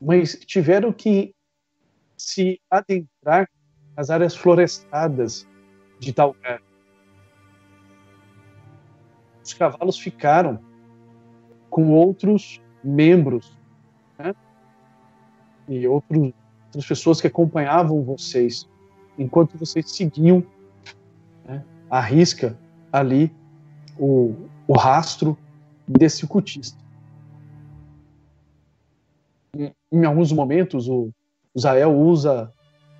mas tiveram que se adentrar nas áreas florestadas de tal lugar. Os cavalos ficaram com outros membros né? e outros, outras pessoas que acompanhavam vocês enquanto vocês seguiam né, a risca ali o, o rastro desse cultista. Em, em alguns momentos, o, o Zael usa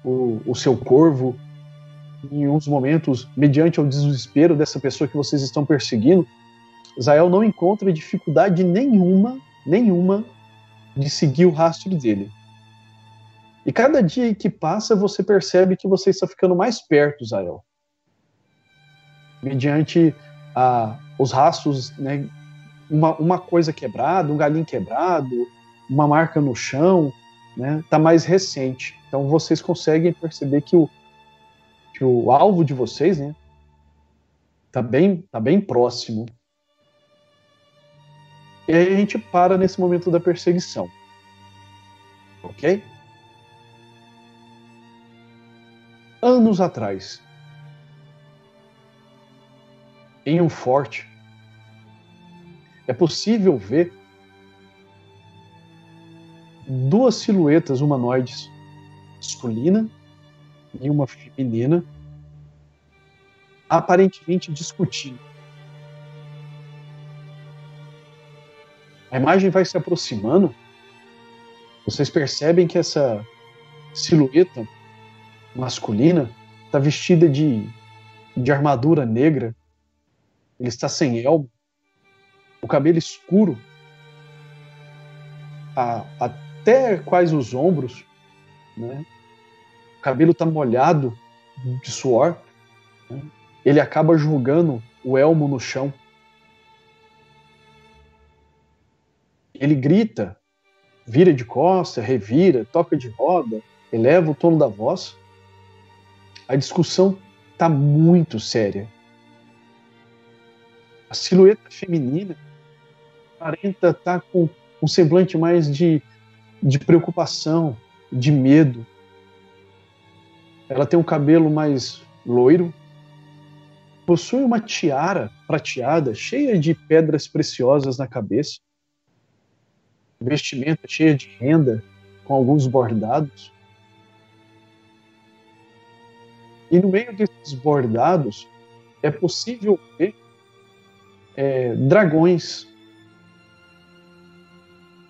o, o seu corvo, em alguns momentos, mediante o desespero dessa pessoa que vocês estão perseguindo, Zael não encontra dificuldade nenhuma, nenhuma, de seguir o rastro dele. E cada dia que passa, você percebe que você está ficando mais perto, Zael. Mediante a, os rastros, né, uma, uma coisa quebrada, um galinho quebrado, uma marca no chão, né, tá mais recente. Então vocês conseguem perceber que o, que o alvo de vocês, né, tá bem, tá bem próximo. E aí a gente para nesse momento da perseguição. Ok? Anos atrás, em um forte. É possível ver duas silhuetas humanoides, masculina e uma feminina, aparentemente discutindo. A imagem vai se aproximando. Vocês percebem que essa silhueta masculina está vestida de, de armadura negra. Ele está sem elmo, o cabelo escuro, a, até quase os ombros, né? O cabelo está molhado de suor. Né? Ele acaba jogando o elmo no chão. Ele grita, vira de costa, revira, toca de roda, eleva o tom da voz. A discussão está muito séria. A silhueta feminina aparenta estar tá com um semblante mais de, de preocupação, de medo. Ela tem um cabelo mais loiro, possui uma tiara prateada cheia de pedras preciosas na cabeça vestimenta cheia de renda, com alguns bordados. E no meio desses bordados é possível ver é, dragões.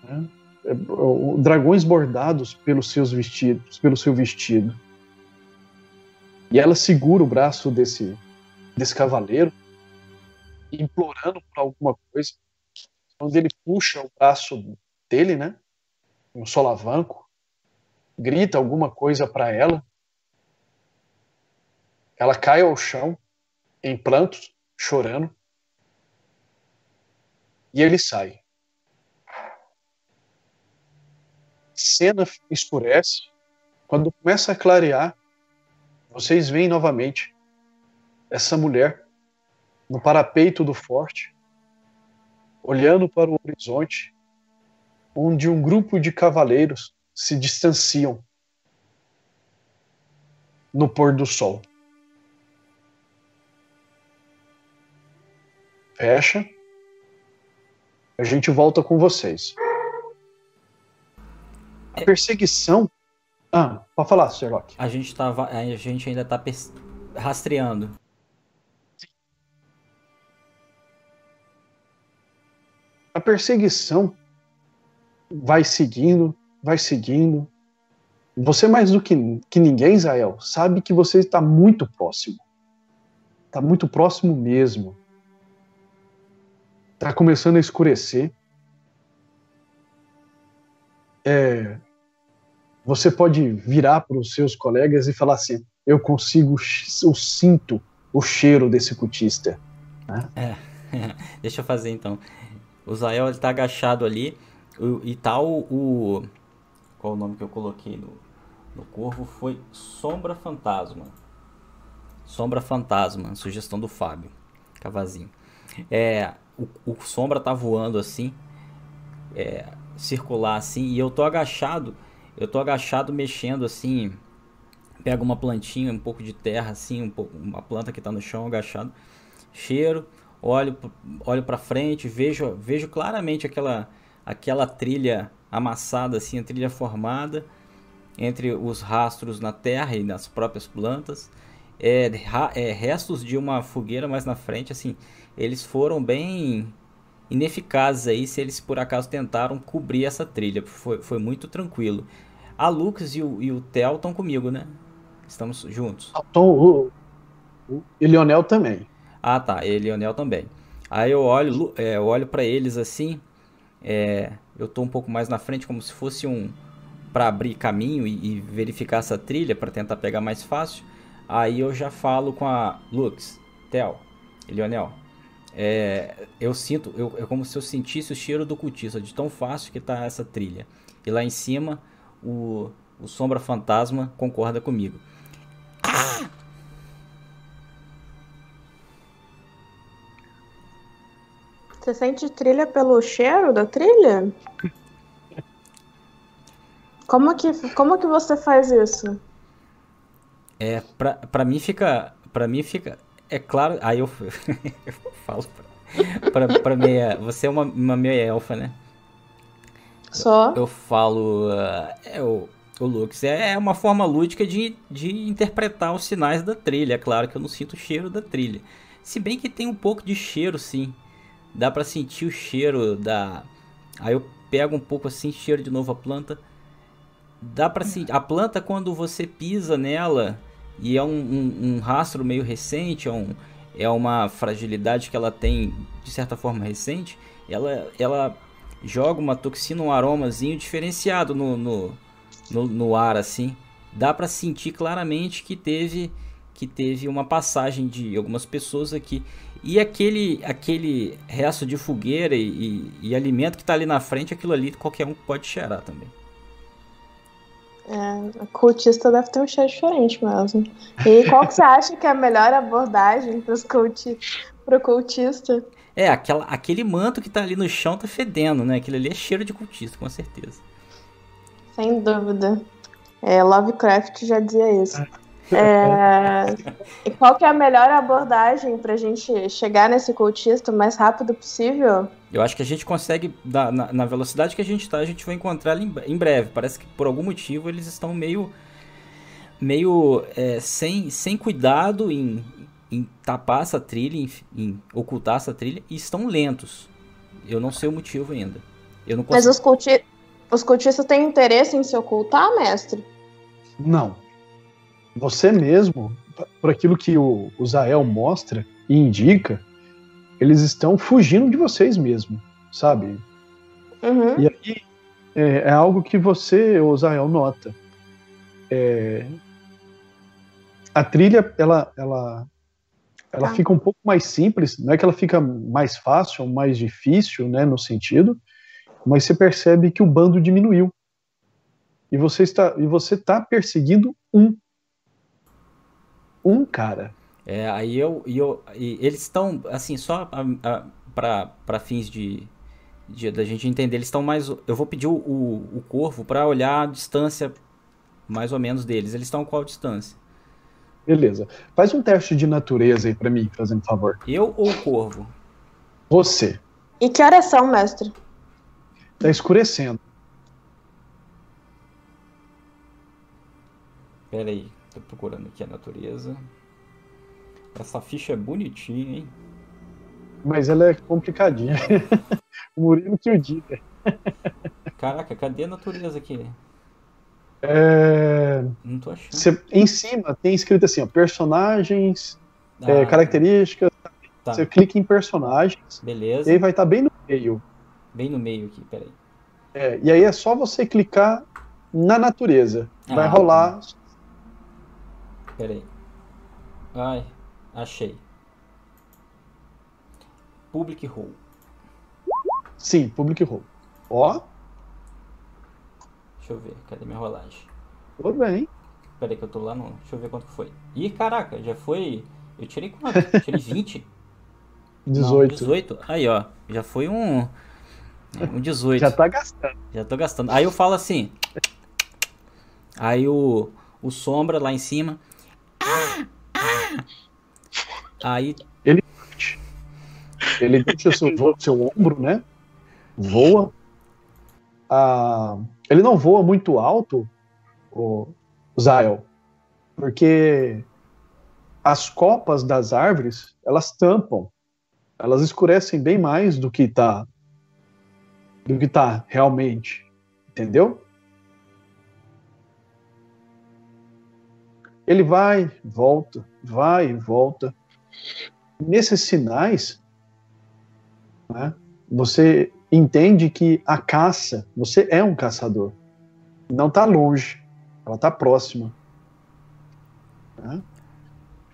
Né? Dragões bordados pelos seus vestidos, pelo seu vestido. E ela segura o braço desse, desse cavaleiro, implorando por alguma coisa. Quando ele puxa o braço dele, né? Um solavanco, grita alguma coisa para ela. Ela cai ao chão, em prantos, chorando. E ele sai. Cena escurece. Quando começa a clarear, vocês veem novamente essa mulher no parapeito do forte, olhando para o horizonte, onde um grupo de cavaleiros se distanciam no pôr do sol. Fecha. A gente volta com vocês. A perseguição. Ah, pode falar, Sherlock. A gente, tava, a gente ainda tá rastreando. A perseguição vai seguindo, vai seguindo. Você mais do que, que ninguém, Israel, sabe que você está muito próximo. Está muito próximo mesmo. Está começando a escurecer. É, você pode virar para os seus colegas e falar assim: eu consigo, eu sinto o cheiro desse cutista. Né? É, [laughs] deixa eu fazer então. O Zael está agachado ali e tal, o. Qual o nome que eu coloquei no, no corvo? Foi Sombra Fantasma. Sombra Fantasma, sugestão do Fábio Cavazinho. É, o, o Sombra tá voando assim, é, circular assim, e eu tô agachado, eu tô agachado mexendo assim, pego uma plantinha, um pouco de terra assim, um pouco, uma planta que tá no chão agachado, cheiro, olho, olho para frente, vejo, vejo claramente aquela aquela trilha amassada, assim, a trilha formada entre os rastros na terra e nas próprias plantas. É, é, restos de uma fogueira mais na frente, assim, eles foram bem ineficazes aí se eles por acaso tentaram cobrir essa trilha. Foi, foi muito tranquilo. A Lux e o, e o Theo estão comigo, né? Estamos juntos. Ah, o, o, e Lionel também. Ah, tá. E Lionel também. Aí eu olho, é, eu olho para eles assim é, eu estou um pouco mais na frente, como se fosse um para abrir caminho e, e, verificar essa trilha para tentar pegar mais fácil. Aí eu já falo com a Lux, Tel, Lionel. É, eu sinto, eu, é como se eu sentisse o cheiro do cultista, de tão fácil que tá essa trilha. E lá em cima, o, o Sombra Fantasma concorda comigo. Ah! Você sente trilha pelo cheiro da trilha? Como que, como que você faz isso? É, pra, pra mim fica. Pra mim fica. É claro. Aí eu, [laughs] eu falo pra, pra, pra meia. Você é uma, uma meia elfa, né? Só. Eu falo. Uh, é, o, o Lux é, é uma forma lúdica de, de interpretar os sinais da trilha. É claro que eu não sinto o cheiro da trilha. Se bem que tem um pouco de cheiro, sim. Dá para sentir o cheiro da. Aí eu pego um pouco assim, cheiro de novo a planta. Dá para sentir. A planta, quando você pisa nela, e é um, um, um rastro meio recente, é, um, é uma fragilidade que ela tem, de certa forma, recente, ela, ela joga uma toxina, um aromazinho diferenciado no, no, no, no ar, assim. Dá para sentir claramente que teve que teve uma passagem de algumas pessoas aqui. E aquele aquele resto de fogueira e, e, e alimento que está ali na frente, aquilo ali qualquer um pode cheirar também. É, a cultista deve ter um cheiro diferente mesmo. E qual que você acha que é a melhor abordagem para o cultista? É, aquela, aquele manto que tá ali no chão tá fedendo, né? Aquele ali é cheiro de cultista, com certeza. Sem dúvida. É, Lovecraft já dizia isso. É, [laughs] e qual que é a melhor abordagem pra gente chegar nesse cultista o mais rápido possível? Eu acho que a gente consegue, na, na velocidade que a gente tá, a gente vai encontrar ele em, em breve. Parece que por algum motivo eles estão meio meio é, sem, sem cuidado em, em tapar essa trilha, em, em, ocultar essa trilha, e estão lentos. Eu não sei o motivo ainda. Eu não consigo... Mas os, culti... os cultistas têm interesse em se ocultar, mestre? Não. Você mesmo, por aquilo que o, o Zael mostra e indica, eles estão fugindo de vocês mesmo, sabe? Uhum. E aí é, é, algo que você, o Zael, nota. É, a trilha, ela, ela ela tá. fica um pouco mais simples, não é que ela fica mais fácil ou mais difícil, né, no sentido, mas você percebe que o bando diminuiu. E você está e você está perseguindo um um cara. É, aí eu, eu e eles estão assim só para fins de, de da gente entender, eles estão mais eu vou pedir o, o, o corvo para olhar a distância mais ou menos deles. Eles estão qual distância? Beleza. Faz um teste de natureza aí pra mim, fazendo favor. Eu ou o corvo? Você. E que horas são, mestre? Tá escurecendo. Pera aí, tô procurando aqui a natureza. Essa ficha é bonitinha, hein? Mas ela é complicadinha. [laughs] o Murilo que o diga. Caraca, cadê a natureza aqui? É... Não tô achando. Cê, em cima tem escrito assim, ó, personagens, ah, é, características. Tá. Você clica em personagens. Beleza. E aí vai estar tá bem no meio. Bem no meio aqui, peraí. É, e aí é só você clicar na natureza. Ah, vai rolar. Tá. Peraí. Ai, achei. Public Role. Sim, Public Role. Ó, Deixa eu ver, cadê minha rolagem? Tudo bem. Peraí que eu tô lá no. Deixa eu ver quanto foi. Ih, caraca, já foi. Eu tirei quanto? Eu [laughs] tirei 20? 18. Não, 18? Aí, ó. Já foi um. Um 18. Já tá gastando. Já tô gastando. Aí eu falo assim. Aí o. O sombra lá em cima. Aí. Ele. Ele deixa seu, seu ombro, né? Voa. Ah ele não voa muito alto, o Zael, porque as copas das árvores, elas tampam, elas escurecem bem mais do que está do que tá realmente, entendeu? Ele vai, volta, vai, volta. Nesses sinais, né, você entende que a caça, você é um caçador. Não está longe, ela está próxima. Né?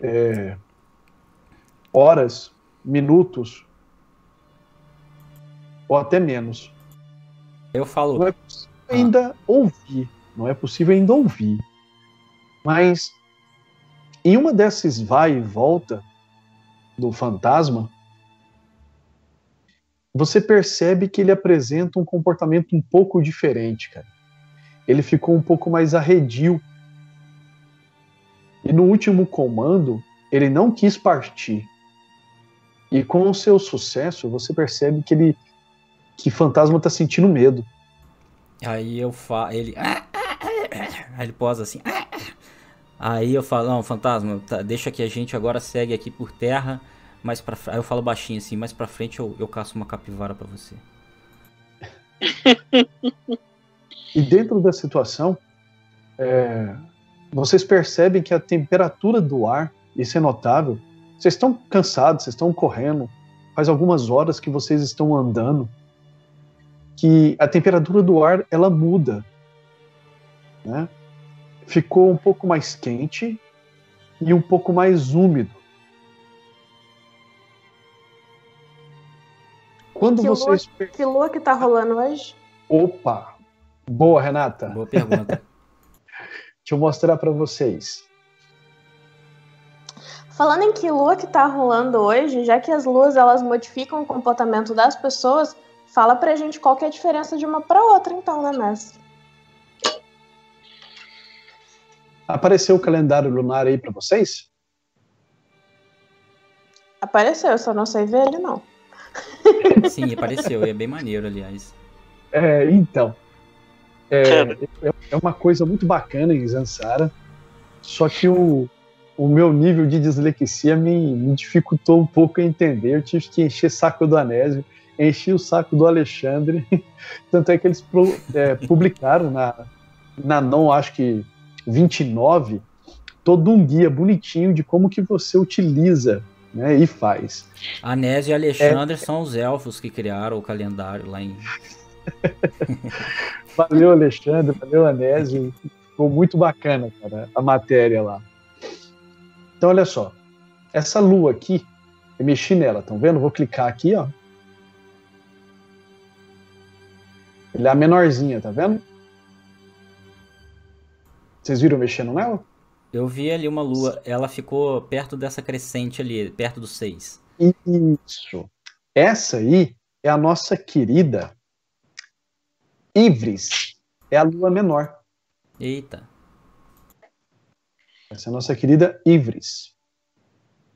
É, horas, minutos, ou até menos. Eu falo. Não é possível ah. ainda ouvir. Não é possível ainda ouvir. Mas em uma dessas vai e volta do fantasma, você percebe que ele apresenta um comportamento um pouco diferente, cara. Ele ficou um pouco mais arredio. E no último comando, ele não quis partir. E com o seu sucesso, você percebe que ele que Fantasma está sentindo medo. Aí eu falo, ele. Aí ele posa assim. Aí eu falo, não, fantasma, tá, deixa que a gente agora segue aqui por terra, mas para Aí eu falo baixinho assim, mais pra frente eu, eu caço uma capivara para você. e dentro da situação, é, vocês percebem que a temperatura do ar, isso é notável, vocês estão cansados, vocês estão correndo, faz algumas horas que vocês estão andando, que a temperatura do ar ela muda, né? Ficou um pouco mais quente e um pouco mais úmido. Quando que vocês lua, que lua que tá rolando hoje? Opa, boa Renata. Boa pergunta. [laughs] Deixa eu mostrar para vocês. Falando em que lua que tá rolando hoje, já que as luas elas modificam o comportamento das pessoas, fala pra gente qual que é a diferença de uma para outra, então, né, mestre? Apareceu o calendário lunar aí para vocês? Apareceu, eu só não sei ver ele, não. Sim, apareceu, é bem maneiro, aliás. É, então. É, é uma coisa muito bacana em Zansara, só que o, o meu nível de dislexia me, me dificultou um pouco a entender. Eu tive que encher saco do Anésio, enchi o saco do Alexandre. [laughs] Tanto é que eles é, publicaram na, na não, acho que 29, todo um guia bonitinho de como que você utiliza né, e faz. Anésio e Alexandre é... são os elfos que criaram o calendário lá em. [laughs] valeu, Alexandre, valeu, Anésio. Ficou muito bacana, cara, a matéria lá. Então, olha só. Essa lua aqui, eu mexi nela, estão vendo? Vou clicar aqui, ó. Ele é a menorzinha, tá vendo? Vocês viram mexendo nela? Eu vi ali uma lua, ela ficou perto dessa crescente ali, perto do 6. Isso. Essa aí é a nossa querida Ivris. É a lua menor. Eita. Essa é a nossa querida Ivris.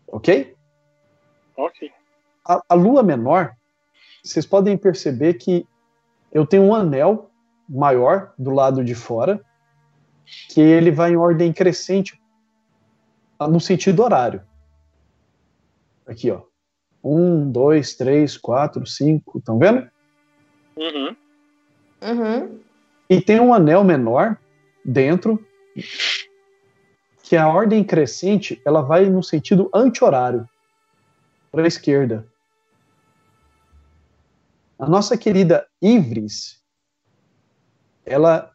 Ok? Ok. A, a lua menor, vocês podem perceber que eu tenho um anel maior do lado de fora, que ele vai em ordem crescente no sentido horário. Aqui, ó. Um, dois, três, quatro, cinco. Estão vendo? Uhum. Uhum. E tem um anel menor dentro que a ordem crescente ela vai no sentido anti-horário para a esquerda. A nossa querida Ivris, ela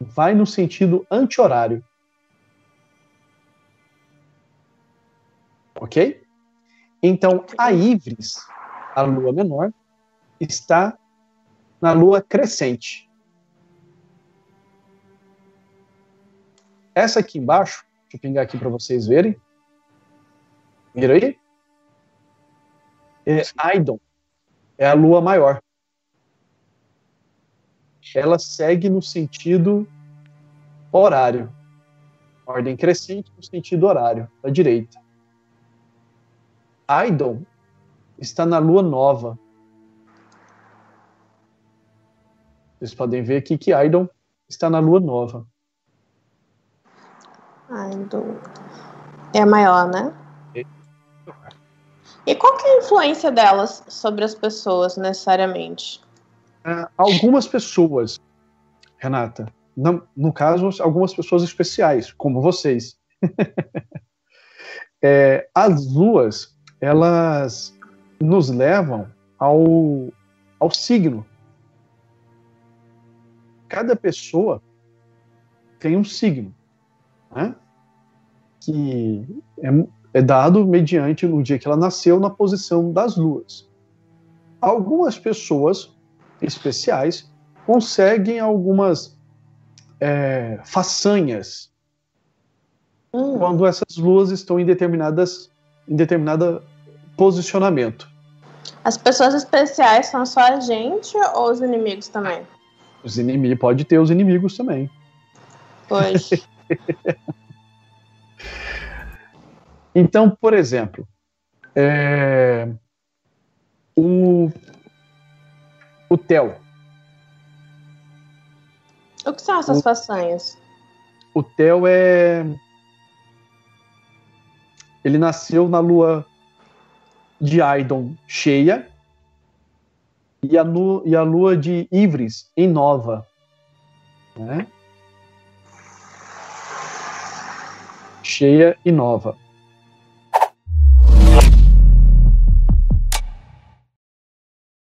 vai no sentido anti-horário. Ok? Então, a Ivris, a lua menor, está na lua crescente. Essa aqui embaixo Deixa eu pingar aqui para vocês verem. Viram aí? É, Aidon é a lua maior. Ela segue no sentido horário. Ordem crescente no sentido horário, da direita. Aidon está na lua nova. Vocês podem ver aqui que Aidon está na lua nova. Ai, do... É a maior, né? E qual que é a influência delas sobre as pessoas, necessariamente? Uh, algumas pessoas, Renata, no, no, caso, algumas pessoas especiais, como vocês. [laughs] é, as luas, elas nos levam ao, ao signo. Cada pessoa tem um signo né? que é, é dado mediante no dia que ela nasceu na posição das luas. Algumas pessoas especiais conseguem algumas é, façanhas hum. quando essas luas estão em determinadas em determinado posicionamento. As pessoas especiais são só a gente ou os inimigos também? Os inimigos pode ter os inimigos também. Pois. [laughs] então, por exemplo, é, o, o Theo. O que são essas O- façanhas? O Theo é. Ele nasceu na lua de Aidon cheia e a, nu- e a lua de Ivris em nova. Né? Cheia e nova.